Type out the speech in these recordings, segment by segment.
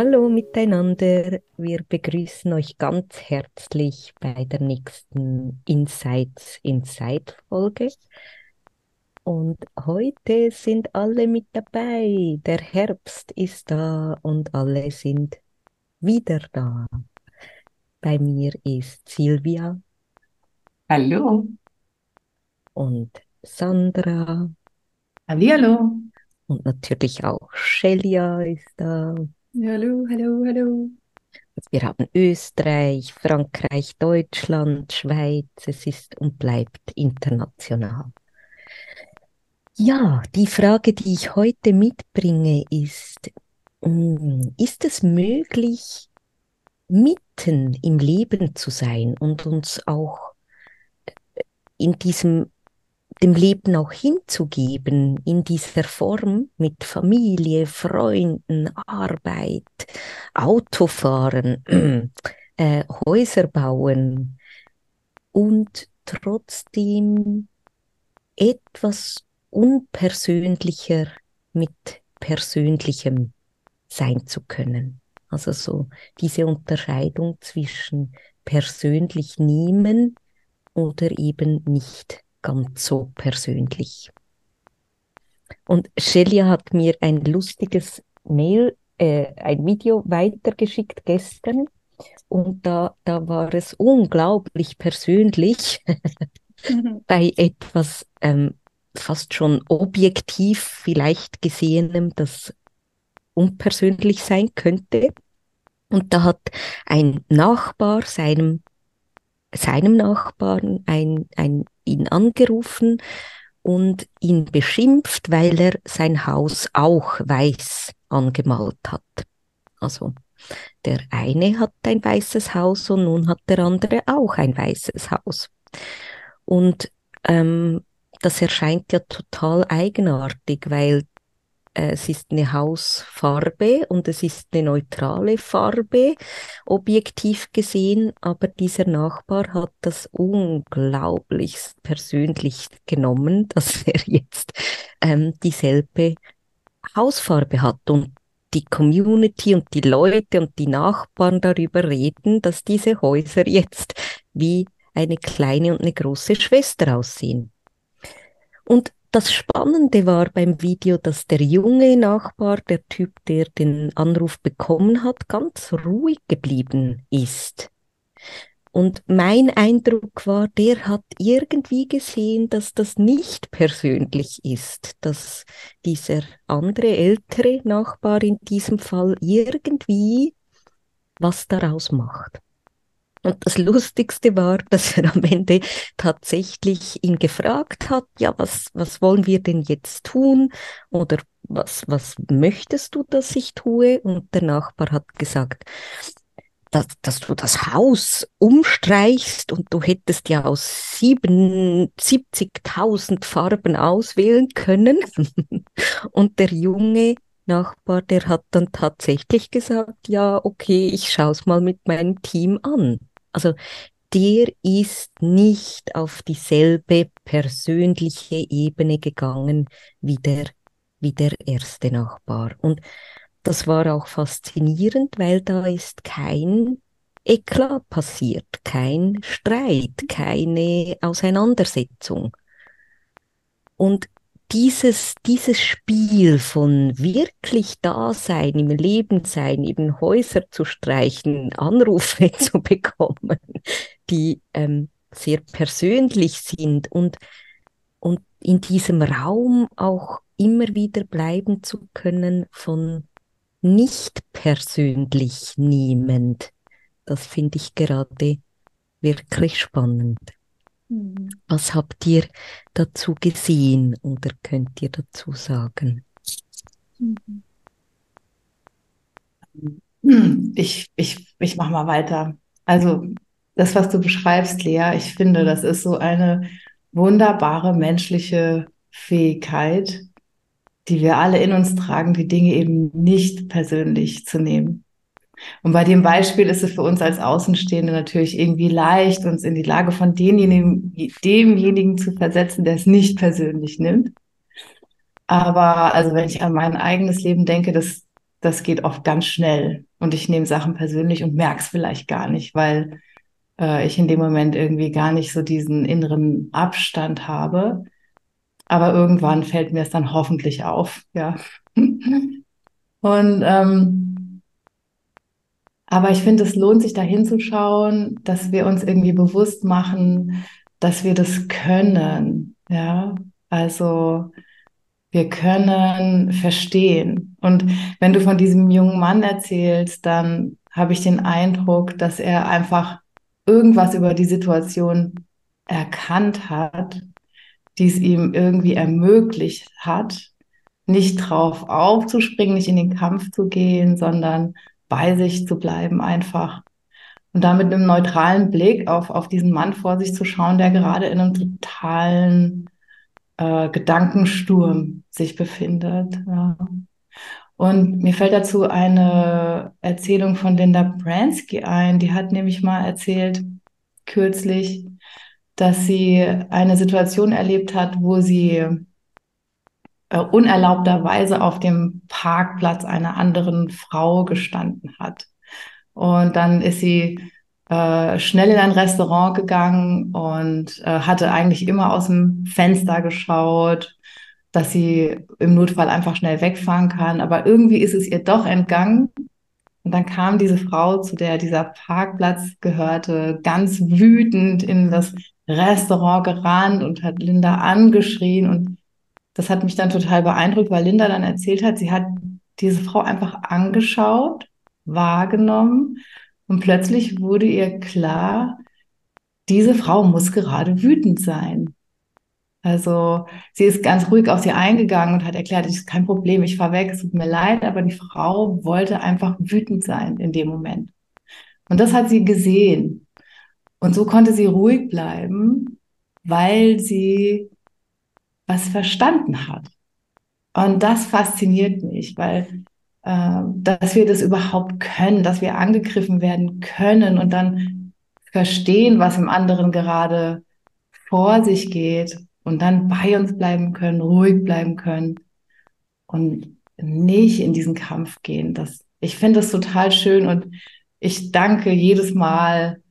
Hallo miteinander, wir begrüßen euch ganz herzlich bei der nächsten Insights Inside Folge. Und heute sind alle mit dabei. Der Herbst ist da und alle sind wieder da. Bei mir ist Silvia. Hallo. Und Sandra. Hallihallo. Und natürlich auch Shelia ist da. Hallo, hallo, hallo. Wir haben Österreich, Frankreich, Deutschland, Schweiz. Es ist und bleibt international. Ja, die Frage, die ich heute mitbringe, ist, mm, ist es möglich, mitten im Leben zu sein und uns auch in diesem dem Leben auch hinzugeben in dieser Form mit Familie, Freunden, Arbeit, Autofahren, äh, Häuser bauen und trotzdem etwas unpersönlicher mit Persönlichem sein zu können. Also so diese Unterscheidung zwischen persönlich nehmen oder eben nicht ganz so persönlich. Und Shelia hat mir ein lustiges Mail, äh, ein Video weitergeschickt gestern und da, da war es unglaublich persönlich bei etwas ähm, fast schon objektiv vielleicht gesehenem, das unpersönlich sein könnte. Und da hat ein Nachbar seinem, seinem Nachbarn ein, ein ihn angerufen und ihn beschimpft, weil er sein Haus auch weiß angemalt hat. Also der eine hat ein weißes Haus und nun hat der andere auch ein weißes Haus. Und ähm, das erscheint ja total eigenartig, weil es ist eine Hausfarbe und es ist eine neutrale Farbe, objektiv gesehen, aber dieser Nachbar hat das unglaublich persönlich genommen, dass er jetzt ähm, dieselbe Hausfarbe hat und die Community und die Leute und die Nachbarn darüber reden, dass diese Häuser jetzt wie eine kleine und eine große Schwester aussehen. Und das Spannende war beim Video, dass der junge Nachbar, der Typ, der den Anruf bekommen hat, ganz ruhig geblieben ist. Und mein Eindruck war, der hat irgendwie gesehen, dass das nicht persönlich ist, dass dieser andere ältere Nachbar in diesem Fall irgendwie was daraus macht. Und das Lustigste war, dass er am Ende tatsächlich ihn gefragt hat, ja, was, was wollen wir denn jetzt tun? Oder was, was möchtest du, dass ich tue? Und der Nachbar hat gesagt, dass, dass du das Haus umstreichst und du hättest ja aus 70.000 Farben auswählen können. und der Junge Nachbar, der hat dann tatsächlich gesagt, ja, okay, ich schaue es mal mit meinem Team an. Also der ist nicht auf dieselbe persönliche Ebene gegangen wie der, wie der erste Nachbar. Und das war auch faszinierend, weil da ist kein Eklat passiert, kein Streit, keine Auseinandersetzung. Und dieses, dieses Spiel von wirklich da sein, im Leben sein, eben Häuser zu streichen, Anrufe zu bekommen, die ähm, sehr persönlich sind und, und in diesem Raum auch immer wieder bleiben zu können von nicht persönlich nehmend. Das finde ich gerade wirklich spannend. Was habt ihr dazu gesehen oder könnt ihr dazu sagen? Mhm. Hm, ich, ich, ich mache mal weiter. Also das, was du beschreibst, Lea, ich finde, das ist so eine wunderbare menschliche Fähigkeit, die wir alle in uns tragen, die Dinge eben nicht persönlich zu nehmen. Und bei dem Beispiel ist es für uns als Außenstehende natürlich irgendwie leicht, uns in die Lage von denjenigen, demjenigen zu versetzen, der es nicht persönlich nimmt. Aber also wenn ich an mein eigenes Leben denke, das, das geht oft ganz schnell. Und ich nehme Sachen persönlich und merke es vielleicht gar nicht, weil äh, ich in dem Moment irgendwie gar nicht so diesen inneren Abstand habe. Aber irgendwann fällt mir es dann hoffentlich auf, ja. Und ähm, aber ich finde, es lohnt sich da hinzuschauen, dass wir uns irgendwie bewusst machen, dass wir das können, ja. Also wir können verstehen. Und wenn du von diesem jungen Mann erzählst, dann habe ich den Eindruck, dass er einfach irgendwas über die Situation erkannt hat, die es ihm irgendwie ermöglicht hat, nicht drauf aufzuspringen, nicht in den Kampf zu gehen, sondern bei sich zu bleiben einfach. Und da mit einem neutralen Blick auf, auf diesen Mann vor sich zu schauen, der gerade in einem totalen äh, Gedankensturm sich befindet. Ja. Und mir fällt dazu eine Erzählung von Linda Bransky ein. Die hat nämlich mal erzählt, kürzlich, dass sie eine Situation erlebt hat, wo sie äh, unerlaubterweise auf dem Parkplatz einer anderen Frau gestanden hat. Und dann ist sie äh, schnell in ein Restaurant gegangen und äh, hatte eigentlich immer aus dem Fenster geschaut, dass sie im Notfall einfach schnell wegfahren kann. Aber irgendwie ist es ihr doch entgangen. Und dann kam diese Frau, zu der dieser Parkplatz gehörte, ganz wütend in das Restaurant gerannt und hat Linda angeschrien. Und das hat mich dann total beeindruckt, weil Linda dann erzählt hat, sie hat diese Frau einfach angeschaut, wahrgenommen und plötzlich wurde ihr klar, diese Frau muss gerade wütend sein. Also sie ist ganz ruhig auf sie eingegangen und hat erklärt, es ist kein Problem, ich fahre weg, es tut mir leid, aber die Frau wollte einfach wütend sein in dem Moment. Und das hat sie gesehen. Und so konnte sie ruhig bleiben, weil sie was verstanden hat. Und das fasziniert mich, weil äh, dass wir das überhaupt können, dass wir angegriffen werden können und dann verstehen, was im anderen gerade vor sich geht und dann bei uns bleiben können, ruhig bleiben können und nicht in diesen Kampf gehen. Das, ich finde das total schön und ich danke jedes Mal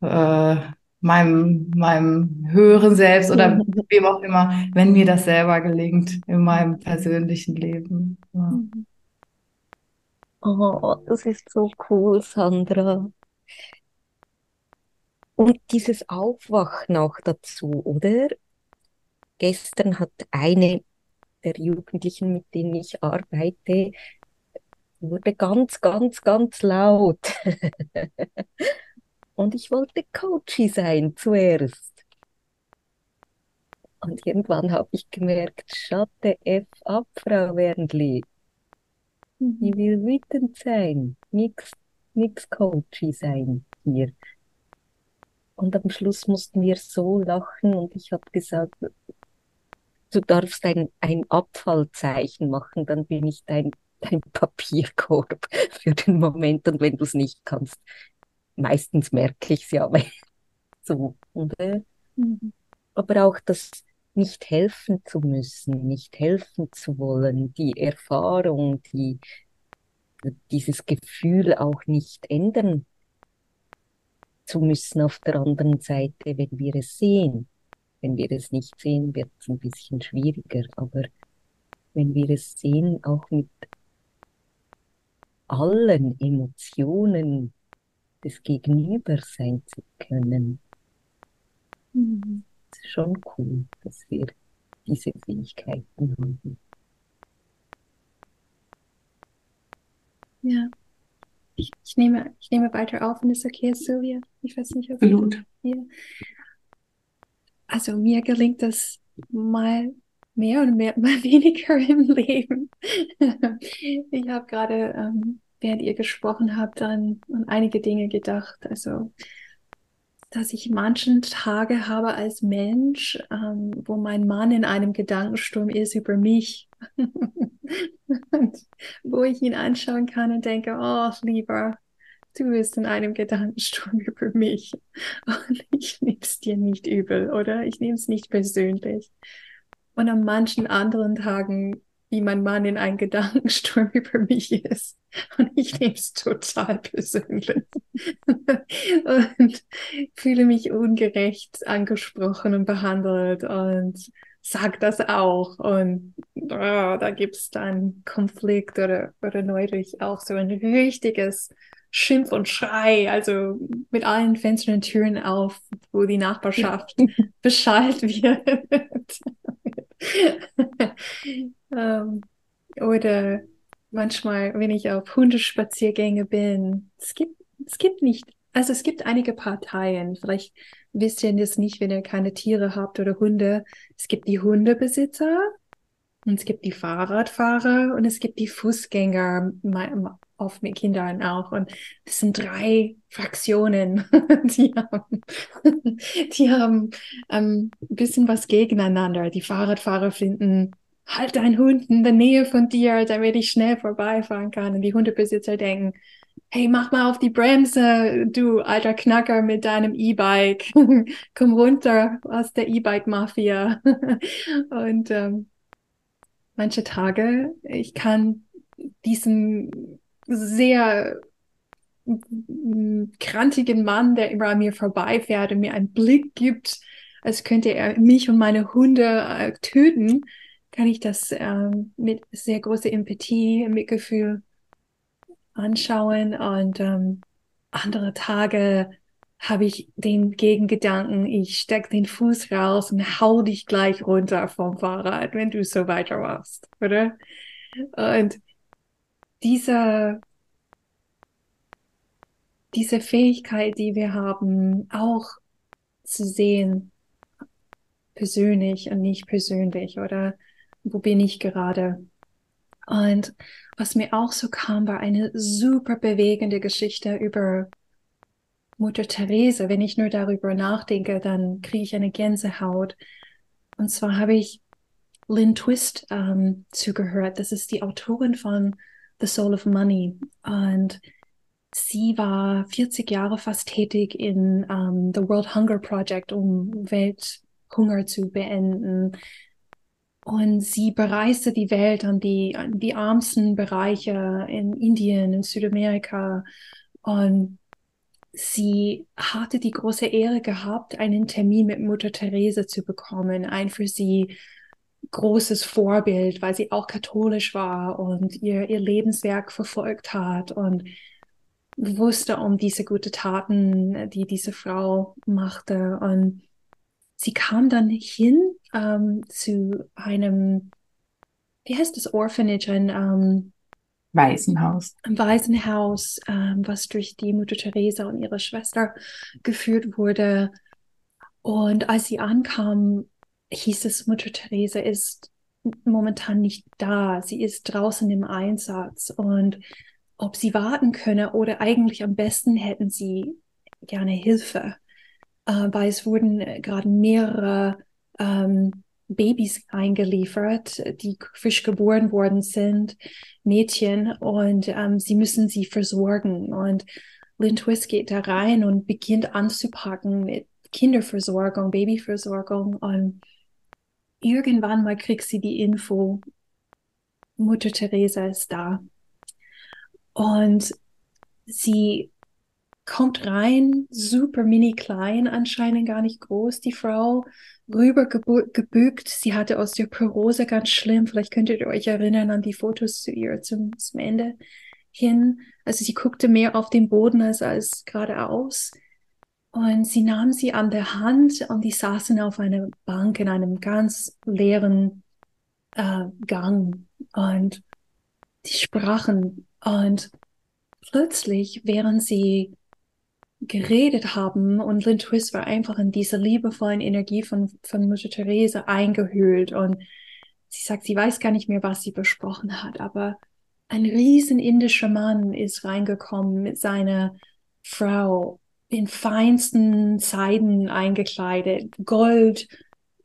äh, meinem, meinem höheren Selbst oder wem auch immer, wenn mir das selber gelingt in meinem persönlichen Leben. Ja. Mhm. Oh, das ist so cool, Sandra. Und dieses Aufwachen auch dazu, oder? Gestern hat eine der Jugendlichen, mit denen ich arbeite, wurde ganz, ganz, ganz laut. Und ich wollte Coachy sein zuerst. Und irgendwann habe ich gemerkt, schatte F ab, Frau Wernli. Die mhm. will wütend sein, nix, nix coachy sein hier. Und am Schluss mussten wir so lachen und ich habe gesagt, du darfst ein, ein Abfallzeichen machen, dann bin ich dein, dein Papierkorb für den Moment und wenn du es nicht kannst, meistens merke ich es ja. so, oder? Mhm. Aber auch das nicht helfen zu müssen, nicht helfen zu wollen, die Erfahrung, die, dieses Gefühl auch nicht ändern zu müssen auf der anderen Seite, wenn wir es sehen. Wenn wir es nicht sehen, wird es ein bisschen schwieriger, aber wenn wir es sehen, auch mit allen Emotionen des Gegenübers sein zu können, mhm ist schon cool, dass wir diese Fähigkeiten haben. Ja. Ich, ich, nehme, ich nehme weiter auf, wenn es okay ist, Silvia. Ich weiß nicht, ob Absolut. Ja. Also mir gelingt das mal mehr und mehr, mal weniger im Leben. ich habe gerade ähm, während ihr gesprochen habt, an, an einige Dinge gedacht. Also, dass ich manchen Tage habe als Mensch, ähm, wo mein Mann in einem Gedankensturm ist über mich. wo ich ihn anschauen kann und denke, oh, lieber, du bist in einem Gedankensturm über mich. Und ich nehme es dir nicht übel, oder? Ich nehme es nicht persönlich. Und an manchen anderen Tagen, wie mein Mann in einem Gedankensturm über mich ist. Und ich nehme es total persönlich. und fühle mich ungerecht angesprochen und behandelt und sag das auch. Und oh, da gibt es dann Konflikt oder, oder neulich auch so ein richtiges Schimpf und Schrei, also mit allen Fenstern und Türen auf, wo die Nachbarschaft Bescheid wird. Ähm, oder manchmal, wenn ich auf Hundespaziergänge bin, es gibt, es gibt nicht, also es gibt einige Parteien, vielleicht wisst ihr das nicht, wenn ihr keine Tiere habt oder Hunde. Es gibt die Hundebesitzer und es gibt die Fahrradfahrer und es gibt die Fußgänger, oft mit Kindern auch. Und das sind drei Fraktionen, die haben, die haben ähm, ein bisschen was gegeneinander. Die Fahrradfahrer finden, halt dein Hund in der Nähe von dir, damit ich schnell vorbeifahren kann. Und die Hundebesitzer denken, hey, mach mal auf die Bremse, du alter Knacker mit deinem E-Bike. Komm runter aus der E-Bike-Mafia. Und ähm, manche Tage, ich kann diesen sehr krantigen Mann, der immer an mir vorbeifährt und mir einen Blick gibt, als könnte er mich und meine Hunde äh, töten, kann ich das äh, mit sehr großer Empathie, Mitgefühl anschauen. Und ähm, andere Tage habe ich den Gegengedanken, ich steck den Fuß raus und hau dich gleich runter vom Fahrrad, wenn du so weitermachst, oder? Und diese, diese Fähigkeit, die wir haben, auch zu sehen, persönlich und nicht persönlich, oder wo bin ich gerade? Und was mir auch so kam, war eine super bewegende Geschichte über Mutter Therese. Wenn ich nur darüber nachdenke, dann kriege ich eine Gänsehaut. Und zwar habe ich Lynn Twist ähm, zugehört. Das ist die Autorin von The Soul of Money. Und sie war 40 Jahre fast tätig in um, ähm, The World Hunger Project, um Welthunger zu beenden. Und sie bereiste die Welt an die, an die ärmsten Bereiche in Indien, in Südamerika. Und sie hatte die große Ehre gehabt, einen Termin mit Mutter Therese zu bekommen, ein für sie großes Vorbild, weil sie auch katholisch war und ihr, ihr Lebenswerk verfolgt hat und wusste um diese gute Taten, die diese Frau machte. Und sie kam dann hin ähm, zu einem, wie heißt das Orphanage, ein ähm, Waisenhaus. Ein Waisenhaus, ähm, was durch die Mutter Teresa und ihre Schwester geführt wurde. Und als sie ankam, hieß es, Mutter Teresa ist momentan nicht da. Sie ist draußen im Einsatz und ob sie warten könne oder eigentlich am besten hätten sie gerne Hilfe, weil es wurden gerade mehrere ähm, Babys eingeliefert, die frisch geboren worden sind, Mädchen, und ähm, sie müssen sie versorgen. Und Lynn Twist geht da rein und beginnt anzupacken mit Kinderversorgung, Babyversorgung und irgendwann mal kriegt sie die Info, Mutter Teresa ist da. Und sie kommt rein, super mini klein, anscheinend gar nicht groß, die Frau, rüber gebückt. Sie hatte Osteoporose ganz schlimm. Vielleicht könntet ihr euch erinnern an die Fotos zu ihr zum, zum Ende hin. Also sie guckte mehr auf den Boden als, als geradeaus. Und sie nahm sie an der Hand und die saßen auf einer Bank in einem ganz leeren äh, Gang und die sprachen. Und plötzlich, während sie geredet haben und Lynn Twist war einfach in dieser liebevollen Energie von, von Mutter Therese eingehüllt und sie sagt, sie weiß gar nicht mehr, was sie besprochen hat, aber ein riesen indischer Mann ist reingekommen mit seiner Frau in feinsten Seiden eingekleidet, Gold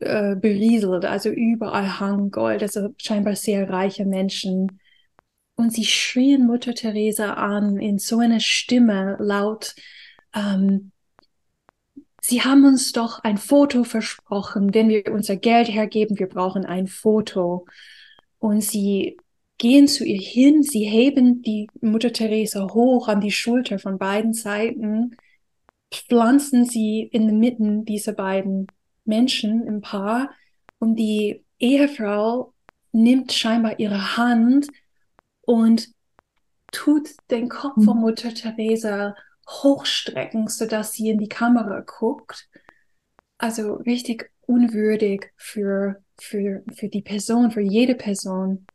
äh, berieselt, also überall hang Gold, also scheinbar sehr reiche Menschen. Und sie schrien Mutter Teresa an in so einer Stimme laut, ähm, Sie haben uns doch ein Foto versprochen, wenn wir unser Geld hergeben, wir brauchen ein Foto. Und sie gehen zu ihr hin, sie heben die Mutter Teresa hoch an die Schulter von beiden Seiten, pflanzen sie in der Mitte dieser beiden Menschen im Paar und die Ehefrau nimmt scheinbar ihre Hand und tut den Kopf von mhm. Mutter Teresa hochstrecken, sodass sie in die Kamera guckt. Also richtig unwürdig für, für, für die Person, für jede Person.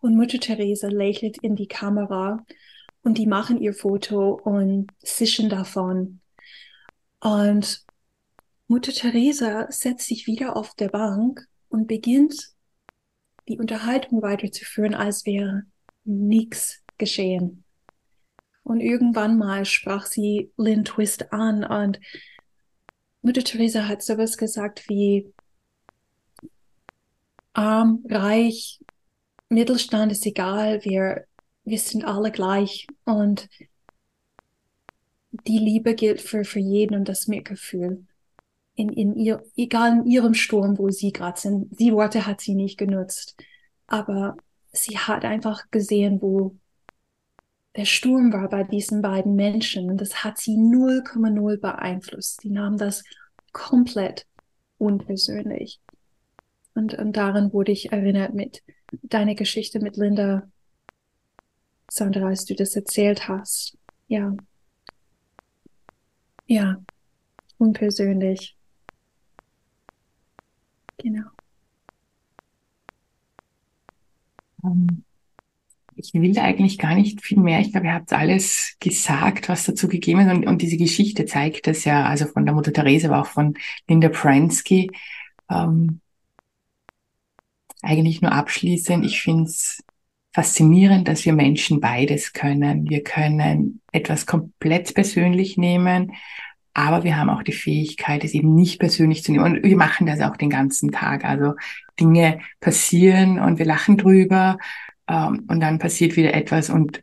Und Mutter Teresa lächelt in die Kamera und die machen ihr Foto und zischen davon. Und Mutter Teresa setzt sich wieder auf der Bank und beginnt die Unterhaltung weiterzuführen, als wäre nichts geschehen. Und irgendwann mal sprach sie Lynn Twist an und Mutter Teresa hat sowas gesagt wie arm, reich, Mittelstand ist egal, wir, wir sind alle gleich und die Liebe gilt für, für jeden und das Mitgefühl. In, in ihr, egal in ihrem Sturm, wo sie gerade sind. Die Worte hat sie nicht genutzt. Aber sie hat einfach gesehen, wo der Sturm war bei diesen beiden Menschen und das hat sie 0,0 beeinflusst. Sie nahm das komplett unpersönlich. Und, und daran wurde ich erinnert mit deiner Geschichte mit Linda, Sandra, als du das erzählt hast. Ja. Ja. Unpersönlich. Genau. Um, ich will eigentlich gar nicht viel mehr. Ich glaube, ihr habt alles gesagt, was dazu gegeben ist. Und, und diese Geschichte zeigt das ja, also von der Mutter Therese, aber auch von Linda Pransky. Ähm, eigentlich nur abschließend. Ich finde es faszinierend, dass wir Menschen beides können. Wir können etwas komplett persönlich nehmen, aber wir haben auch die Fähigkeit, es eben nicht persönlich zu nehmen. Und wir machen das auch den ganzen Tag. Also Dinge passieren und wir lachen drüber ähm, und dann passiert wieder etwas und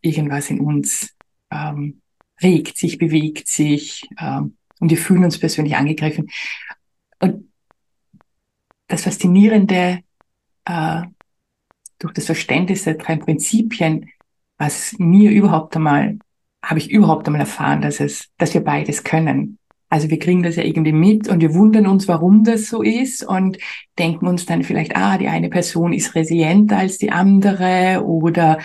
irgendwas in uns ähm, regt sich, bewegt sich ähm, und wir fühlen uns persönlich angegriffen. Und das Faszinierende äh, durch das Verständnis der drei Prinzipien, was mir überhaupt einmal, habe ich überhaupt einmal erfahren, dass es, dass wir beides können. Also wir kriegen das ja irgendwie mit und wir wundern uns, warum das so ist und denken uns dann vielleicht, ah, die eine Person ist resilienter als die andere oder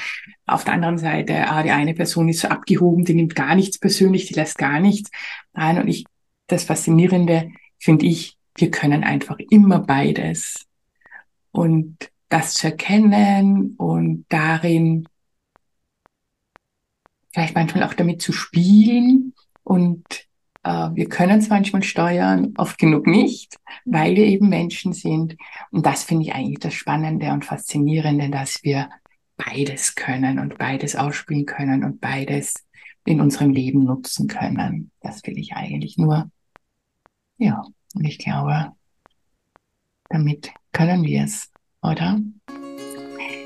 auf der anderen Seite, ah, die eine Person ist so abgehoben, die nimmt gar nichts persönlich, die lässt gar nichts ein. Und ich, das Faszinierende finde ich, wir können einfach immer beides. Und das zu erkennen und darin vielleicht manchmal auch damit zu spielen und wir können es manchmal steuern, oft genug nicht, weil wir eben Menschen sind. Und das finde ich eigentlich das Spannende und Faszinierende, dass wir beides können und beides ausspielen können und beides in unserem Leben nutzen können. Das will ich eigentlich nur. Ja, und ich glaube, damit können wir es, oder?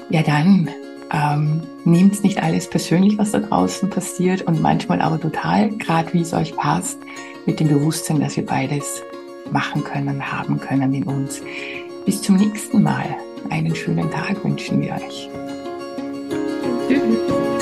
Ja, dann ähm, nehmt nicht alles persönlich, was da draußen passiert und manchmal aber total, gerade wie es euch passt, mit dem Bewusstsein, dass wir beides machen können, haben können in uns. Bis zum nächsten Mal. Einen schönen Tag wünschen wir euch. Tschüss.